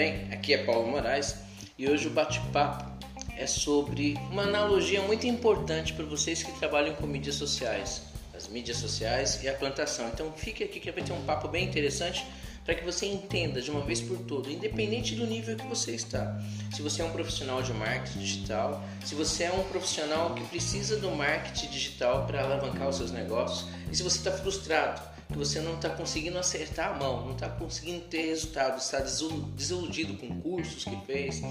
bem? Aqui é Paulo Moraes e hoje o bate-papo é sobre uma analogia muito importante para vocês que trabalham com mídias sociais, as mídias sociais e a plantação. Então fique aqui que vai ter um papo bem interessante para que você entenda de uma vez por todas, independente do nível que você está. Se você é um profissional de marketing digital, se você é um profissional que precisa do marketing digital para alavancar os seus negócios, e se você está frustrado, que você não está conseguindo acertar a mão, não está conseguindo ter resultado, está desiludido com cursos que fez,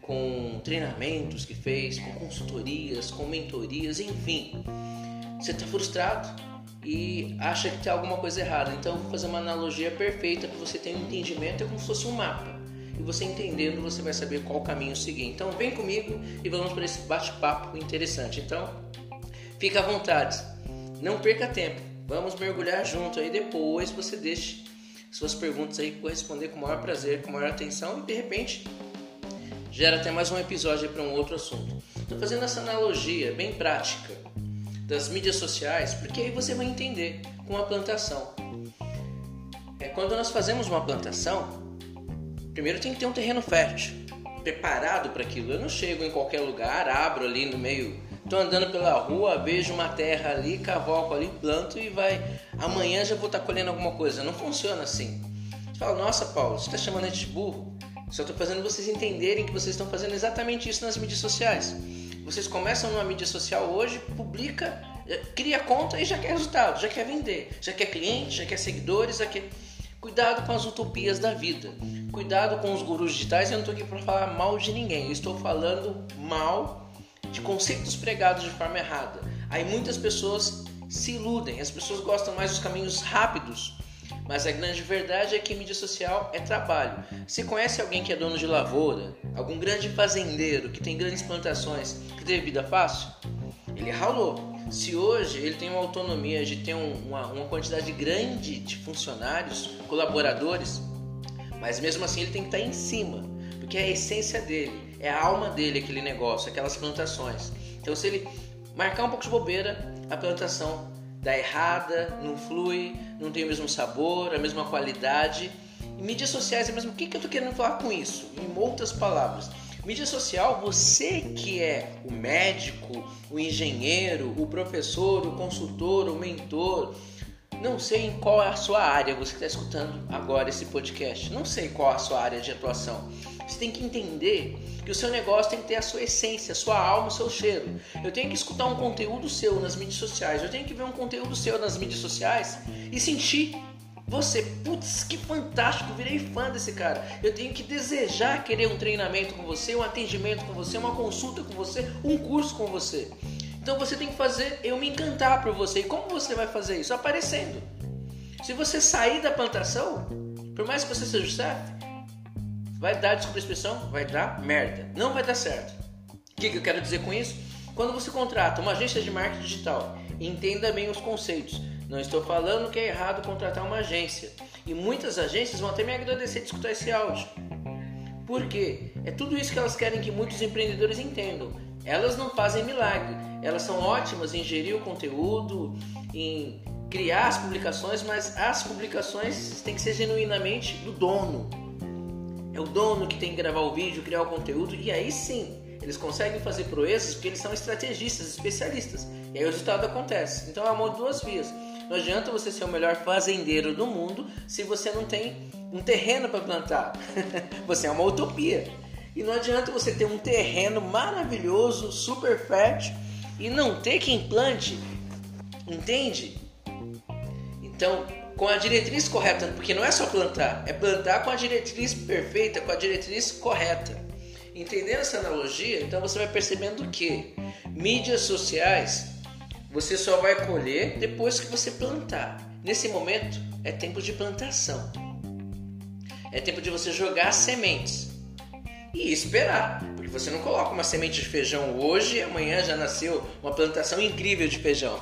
com treinamentos que fez, com consultorias, com mentorias, enfim. Você está frustrado e acha que tem alguma coisa errada. Então, vou fazer uma analogia perfeita para você ter um entendimento, é como se fosse um mapa. E você entendendo, você vai saber qual caminho seguir. Então, vem comigo e vamos para esse bate-papo interessante. Então, fica à vontade. Não perca tempo. Vamos mergulhar junto aí depois você deixe suas perguntas aí eu vou responder com o maior prazer, com a maior atenção e de repente gera até mais um episódio para um outro assunto. Estou fazendo essa analogia bem prática das mídias sociais, porque aí você vai entender com a plantação. É, quando nós fazemos uma plantação, primeiro tem que ter um terreno fértil, preparado para aquilo. Eu não chego em qualquer lugar, abro ali no meio, estou andando pela rua, vejo uma terra ali, cavoco ali, planto e vai. Amanhã já vou estar tá colhendo alguma coisa. Não funciona assim. Você fala, nossa Paulo, você está chamando a gente de burro? Só estou fazendo vocês entenderem que vocês estão fazendo exatamente isso nas mídias sociais. Vocês começam numa mídia social hoje, publica, eh, cria conta e já quer resultado, já quer vender, já quer cliente, já quer seguidores, já quer. Cuidado com as utopias da vida. Cuidado com os gurus digitais. Eu não estou aqui para falar mal de ninguém. Eu estou falando mal de conceitos pregados de forma errada. Aí muitas pessoas se iludem. As pessoas gostam mais dos caminhos rápidos mas a grande verdade é que mídia social é trabalho. Você conhece alguém que é dono de lavoura? Algum grande fazendeiro que tem grandes plantações que teve vida fácil? Ele ralou. Se hoje ele tem uma autonomia de ter uma, uma quantidade grande de funcionários, colaboradores, mas mesmo assim ele tem que estar em cima, porque é a essência dele, é a alma dele aquele negócio, aquelas plantações. Então se ele marcar um pouco de bobeira, a plantação dá errada, não flui, não tem o mesmo sabor, a mesma qualidade. E mídias sociais é mesmo. O que, que eu estou querendo falar com isso? Em outras palavras, mídia social, você que é o médico, o engenheiro, o professor, o consultor, o mentor, não sei em qual é a sua área, você que está escutando agora esse podcast, não sei qual é a sua área de atuação. Você tem que entender que o seu negócio tem que ter a sua essência, a sua alma, o seu cheiro. Eu tenho que escutar um conteúdo seu nas mídias sociais, eu tenho que ver um conteúdo seu nas mídias sociais e sentir você, putz, que fantástico, virei fã desse cara. Eu tenho que desejar querer um treinamento com você, um atendimento com você, uma consulta com você, um curso com você. Então você tem que fazer eu me encantar por você. E como você vai fazer isso? Aparecendo. Se você sair da plantação, por mais que você seja o chefe, vai dar, desculpa a expressão, vai dar merda. Não vai dar certo. O que, que eu quero dizer com isso? Quando você contrata uma agência de marketing digital, entenda bem os conceitos. Não estou falando que é errado contratar uma agência. E muitas agências vão até me agradecer de escutar esse áudio. Por quê? É tudo isso que elas querem que muitos empreendedores entendam. Elas não fazem milagre. Elas são ótimas em gerir o conteúdo, em criar as publicações, mas as publicações têm que ser genuinamente do dono, é o dono que tem que gravar o vídeo, criar o conteúdo, e aí sim eles conseguem fazer proezas porque eles são estrategistas, especialistas. E aí o resultado acontece. Então é amor de duas vias. Não adianta você ser o melhor fazendeiro do mundo se você não tem um terreno para plantar. você é uma utopia. E não adianta você ter um terreno maravilhoso, super fértil e não ter quem plante. Entende? Então, com a diretriz correta, porque não é só plantar, é plantar com a diretriz perfeita, com a diretriz correta. Entendendo essa analogia, então você vai percebendo que mídias sociais você só vai colher depois que você plantar. Nesse momento é tempo de plantação. É tempo de você jogar sementes e esperar, você não coloca uma semente de feijão hoje e amanhã já nasceu uma plantação incrível de feijão.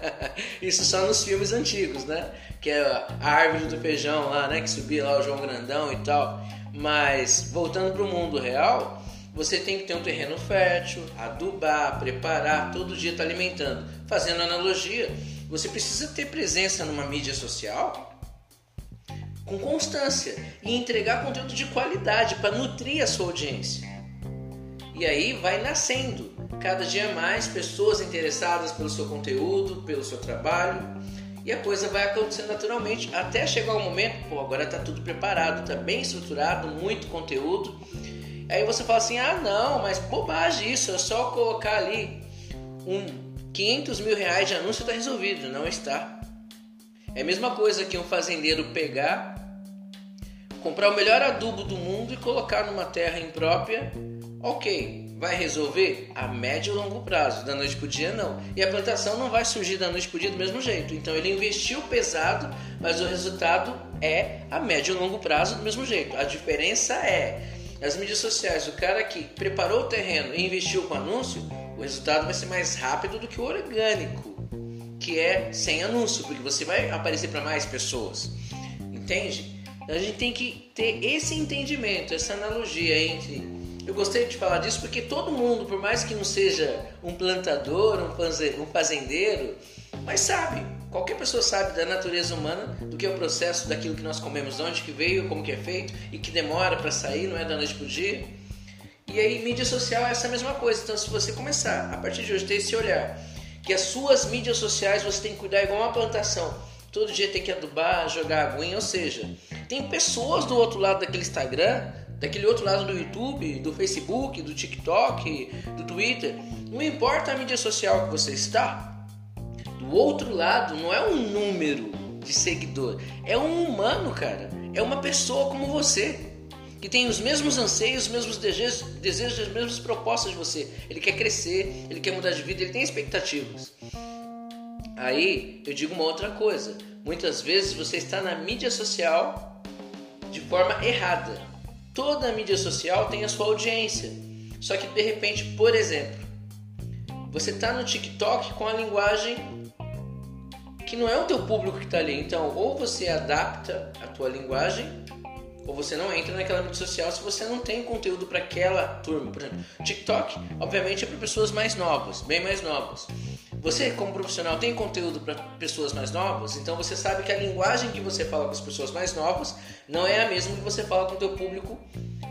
Isso só nos filmes antigos, né? Que é a árvore do feijão lá, né? Que subia lá o João Grandão e tal. Mas voltando para o mundo real, você tem que ter um terreno fértil, adubar, preparar, todo dia tá alimentando. Fazendo analogia, você precisa ter presença numa mídia social com constância e entregar conteúdo de qualidade para nutrir a sua audiência. E aí vai nascendo cada dia mais pessoas interessadas pelo seu conteúdo, pelo seu trabalho, e a coisa vai acontecendo naturalmente até chegar o momento, pô, agora está tudo preparado, está bem estruturado, muito conteúdo. Aí você fala assim: ah, não, mas bobagem isso, é só colocar ali um 500 mil reais de anúncio está resolvido. Não está. É a mesma coisa que um fazendeiro pegar, comprar o melhor adubo do mundo e colocar numa terra imprópria. Ok, vai resolver a médio e longo prazo, da noite para o dia não. E a plantação não vai surgir da noite para o dia do mesmo jeito. Então ele investiu pesado, mas o resultado é a médio e longo prazo do mesmo jeito. A diferença é as mídias sociais, o cara que preparou o terreno e investiu com anúncio, o resultado vai ser mais rápido do que o orgânico, que é sem anúncio, porque você vai aparecer para mais pessoas. Entende? A gente tem que ter esse entendimento, essa analogia entre eu gostei de falar disso porque todo mundo, por mais que não seja um plantador, um fazendeiro, mas sabe, qualquer pessoa sabe da natureza humana, do que é o processo daquilo que nós comemos, de onde que veio, como que é feito e que demora para sair, não é da noite para o dia. E aí, mídia social é essa mesma coisa. Então, se você começar a partir de hoje ter esse olhar, que as suas mídias sociais você tem que cuidar igual uma plantação, todo dia tem que adubar, jogar aguinha, ou seja, tem pessoas do outro lado daquele Instagram daquele outro lado do YouTube, do Facebook, do TikTok, do Twitter. Não importa a mídia social que você está, do outro lado não é um número de seguidor, é um humano, cara. É uma pessoa como você. Que tem os mesmos anseios, os mesmos desejos, as mesmas propostas de você. Ele quer crescer, ele quer mudar de vida, ele tem expectativas. Aí eu digo uma outra coisa. Muitas vezes você está na mídia social de forma errada. Toda mídia social tem a sua audiência. Só que de repente, por exemplo, você está no TikTok com a linguagem que não é o teu público que está ali. Então, ou você adapta a tua linguagem, ou você não entra naquela mídia social se você não tem conteúdo para aquela turma. Por exemplo, TikTok, obviamente, é para pessoas mais novas, bem mais novas. Você, como profissional, tem conteúdo para pessoas mais novas, então você sabe que a linguagem que você fala com as pessoas mais novas não é a mesma que você fala com o teu público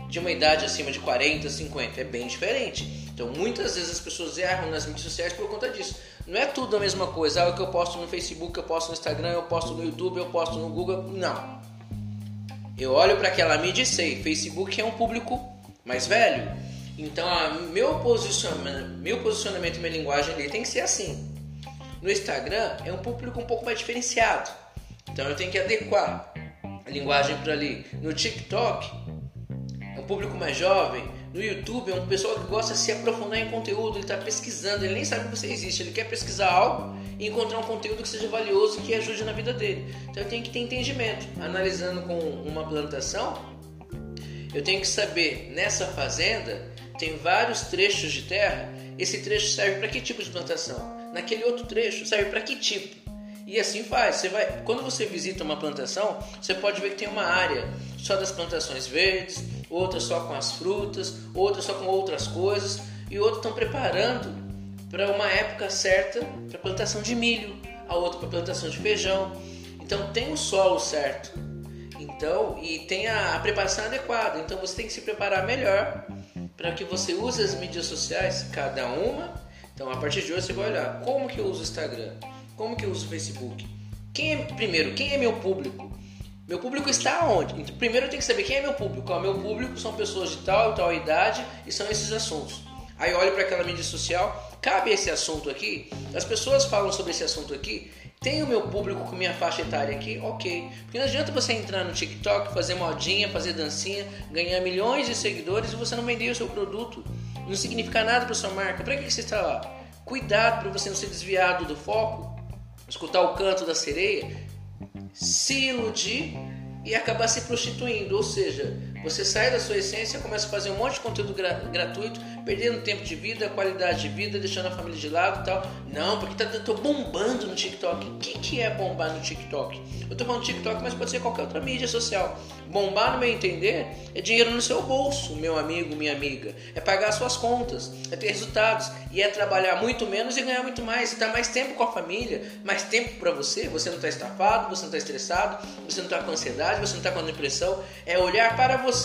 de uma idade acima de 40, 50. É bem diferente. Então, muitas vezes as pessoas erram nas mídias sociais por conta disso. Não é tudo a mesma coisa. Ah, o que eu posto no Facebook, eu posto no Instagram, eu posto no YouTube, eu posto no Google. Não. Eu olho para aquela mídia e sei, Facebook é um público mais velho. Então, a, meu, posicionamento, meu posicionamento minha linguagem ali tem que ser assim. No Instagram é um público um pouco mais diferenciado. Então, eu tenho que adequar a linguagem para ali. No TikTok é um público mais jovem. No YouTube é um pessoal que gosta de se aprofundar em conteúdo, ele está pesquisando, ele nem sabe que você existe, ele quer pesquisar algo e encontrar um conteúdo que seja valioso e que ajude na vida dele. Então eu tenho que ter entendimento. Analisando com uma plantação, eu tenho que saber nessa fazenda tem vários trechos de terra. Esse trecho serve para que tipo de plantação? Naquele outro trecho serve para que tipo? E assim faz. Você vai, quando você visita uma plantação, você pode ver que tem uma área só das plantações verdes, outra só com as frutas, outra só com outras coisas e outros estão preparando para uma época certa para plantação de milho, a outra para plantação de feijão. Então tem o solo certo. Então, e tem a preparação adequada. Então você tem que se preparar melhor para que você use as mídias sociais, cada uma. Então, a partir de hoje você vai olhar como que eu uso o Instagram, como que eu uso o Facebook. Quem é, primeiro, quem é meu público? Meu público está onde? Então, primeiro eu tenho que saber quem é meu público. O meu público são pessoas de tal e tal idade e são esses assuntos. Aí olho para aquela mídia social, cabe esse assunto aqui? As pessoas falam sobre esse assunto aqui? Tem o meu público com minha faixa etária aqui? Ok. Porque não adianta você entrar no TikTok, fazer modinha, fazer dancinha, ganhar milhões de seguidores e você não vender o seu produto. Não significa nada para sua marca. Para que você está lá? Cuidado para você não ser desviado do foco, escutar o canto da sereia, se iludir e acabar se prostituindo. Ou seja, Você sai da sua essência, começa a fazer um monte de conteúdo gra gratuito, perdendo tempo de vida, qualidade de vida, deixando a família de lado e tal. Não, porque tá, tô bombando no TikTok. O que, que é bombar no TikTok? Eu tô falando TikTok, mas pode ser qualquer outra mídia social. Bombar, no meu entender, é dinheiro no seu bolso, meu amigo, minha amiga. É pagar suas contas, é ter resultados e é trabalhar muito menos e ganhar muito mais. E dar mais tempo com a família, mais tempo para você. Você não está estafado, você não está estressado, você não está com ansiedade, você não está com depressão. É olhar para você.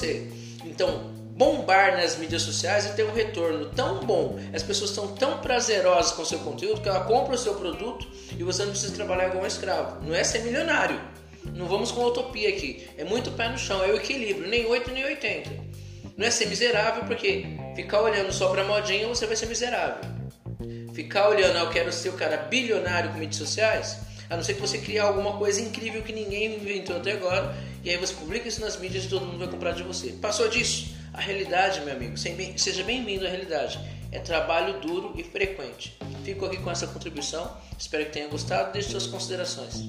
Então, bombar nas mídias sociais e ter um retorno tão bom, as pessoas estão tão prazerosas com o seu conteúdo que ela compra o seu produto e você não precisa trabalhar como um escravo. Não é ser milionário. Não vamos com utopia aqui. É muito pé no chão, é o equilíbrio, nem 8 nem 80. Não é ser miserável, porque ficar olhando só pra modinha você vai ser miserável. Ficar olhando, ah, eu quero ser o cara bilionário com mídias sociais, a não ser que você crie alguma coisa incrível que ninguém inventou até agora, e aí você publica isso nas mídias e todo mundo vai comprar de você. Passou disso? A realidade, meu amigo, seja bem-vindo à realidade. É trabalho duro e frequente. Fico aqui com essa contribuição. Espero que tenha gostado. Deixe suas considerações.